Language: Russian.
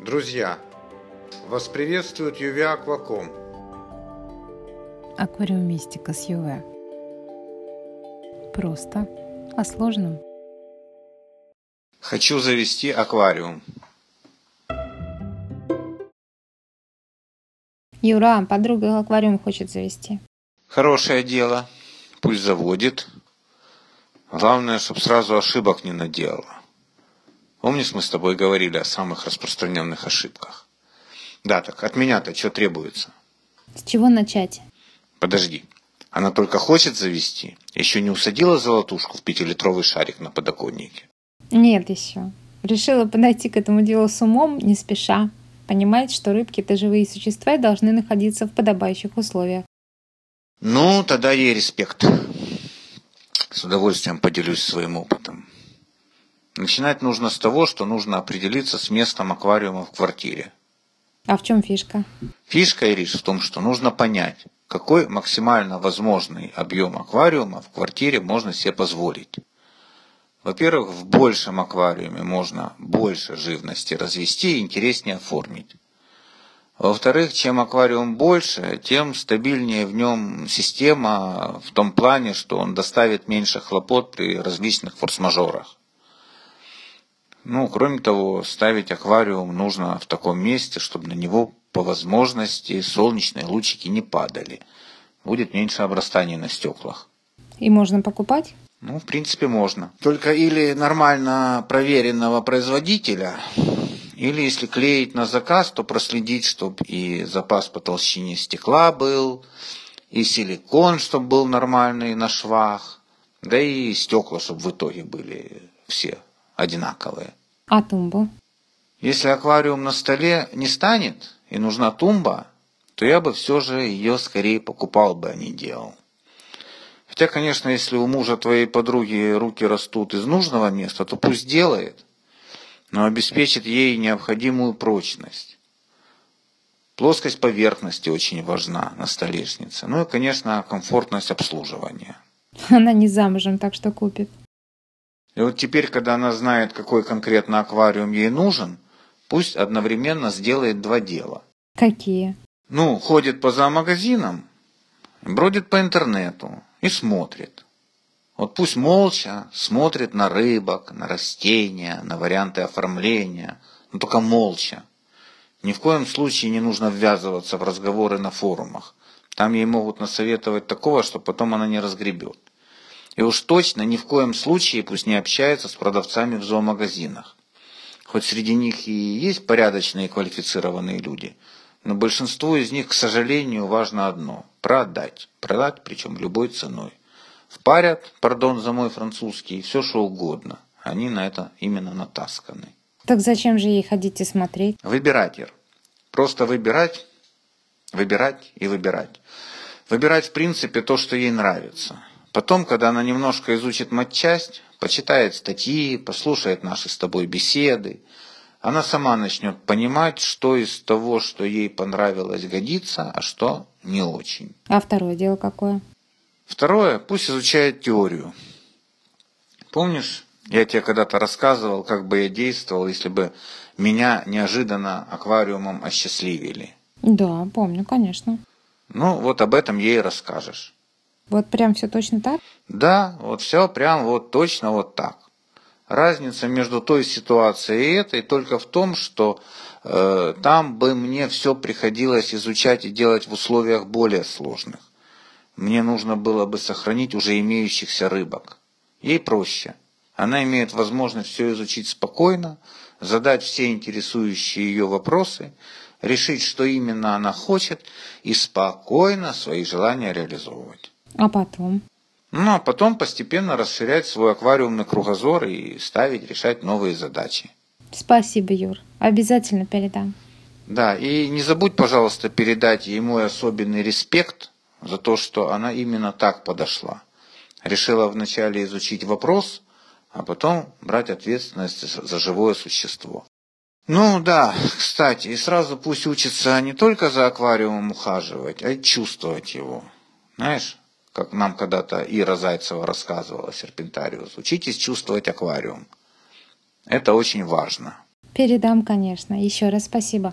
Друзья, вас приветствует Юви Акваком. Аквариумистика с ЮВ. Просто о сложном. Хочу завести аквариум. Юра, подруга аквариум хочет завести. Хорошее дело. Пусть заводит. Главное, чтобы сразу ошибок не наделала. Помнишь, мы с тобой говорили о самых распространенных ошибках? Да, так от меня-то что требуется? С чего начать? Подожди. Она только хочет завести? Еще не усадила золотушку в пятилитровый шарик на подоконнике? Нет еще. Решила подойти к этому делу с умом, не спеша. Понимает, что рыбки – это живые существа и должны находиться в подобающих условиях. Ну, тогда ей респект. С удовольствием поделюсь своим опытом. Начинать нужно с того, что нужно определиться с местом аквариума в квартире. А в чем фишка? Фишка, Ириш, в том, что нужно понять, какой максимально возможный объем аквариума в квартире можно себе позволить. Во-первых, в большем аквариуме можно больше живности развести и интереснее оформить. Во-вторых, чем аквариум больше, тем стабильнее в нем система в том плане, что он доставит меньше хлопот при различных форс-мажорах. Ну, кроме того, ставить аквариум нужно в таком месте, чтобы на него по возможности солнечные лучики не падали. Будет меньше обрастаний на стеклах. И можно покупать? Ну, в принципе, можно. Только или нормально проверенного производителя, или если клеить на заказ, то проследить, чтобы и запас по толщине стекла был, и силикон, чтобы был нормальный на швах, да и стекла, чтобы в итоге были все одинаковые. А тумбу? Если аквариум на столе не станет и нужна тумба, то я бы все же ее скорее покупал бы, а не делал. Хотя, конечно, если у мужа твоей подруги руки растут из нужного места, то пусть делает но обеспечит ей необходимую прочность. Плоскость поверхности очень важна на столешнице. Ну и, конечно, комфортность обслуживания. Она не замужем, так что купит. И вот теперь, когда она знает, какой конкретно аквариум ей нужен, пусть одновременно сделает два дела. Какие? Ну, ходит по зоомагазинам, бродит по интернету и смотрит. Вот пусть молча смотрит на рыбок, на растения, на варианты оформления, но только молча. Ни в коем случае не нужно ввязываться в разговоры на форумах. Там ей могут насоветовать такого, что потом она не разгребет. И уж точно ни в коем случае пусть не общается с продавцами в зоомагазинах. Хоть среди них и есть порядочные и квалифицированные люди, но большинству из них, к сожалению, важно одно – продать. Продать, причем любой ценой. Впарят, пардон за мой французский, все что угодно. Они на это именно натасканы. Так зачем же ей ходить и смотреть? Выбирать, Ир. Просто выбирать, выбирать и выбирать. Выбирать, в принципе, то, что ей нравится. Потом, когда она немножко изучит матчасть, почитает статьи, послушает наши с тобой беседы, она сама начнет понимать, что из того, что ей понравилось, годится, а что не очень. А второе дело какое? Второе, пусть изучает теорию. Помнишь, я тебе когда-то рассказывал, как бы я действовал, если бы меня неожиданно аквариумом осчастливили. Да, помню, конечно. Ну, вот об этом ей расскажешь. Вот прям все точно так? Да, вот все прям вот точно вот так. Разница между той ситуацией и этой только в том, что э, там бы мне все приходилось изучать и делать в условиях более сложных. Мне нужно было бы сохранить уже имеющихся рыбок. Ей проще. Она имеет возможность все изучить спокойно, задать все интересующие ее вопросы, решить, что именно она хочет, и спокойно свои желания реализовывать. А потом? Ну, а потом постепенно расширять свой аквариумный кругозор и ставить, решать новые задачи. Спасибо, Юр. Обязательно передам. Да, и не забудь, пожалуйста, передать ей мой особенный респект – за то, что она именно так подошла. Решила вначале изучить вопрос, а потом брать ответственность за живое существо. Ну да, кстати, и сразу пусть учится не только за аквариумом ухаживать, а и чувствовать его. Знаешь, как нам когда-то Ира Зайцева рассказывала, Серпентариус, учитесь чувствовать аквариум. Это очень важно. Передам, конечно. Еще раз спасибо.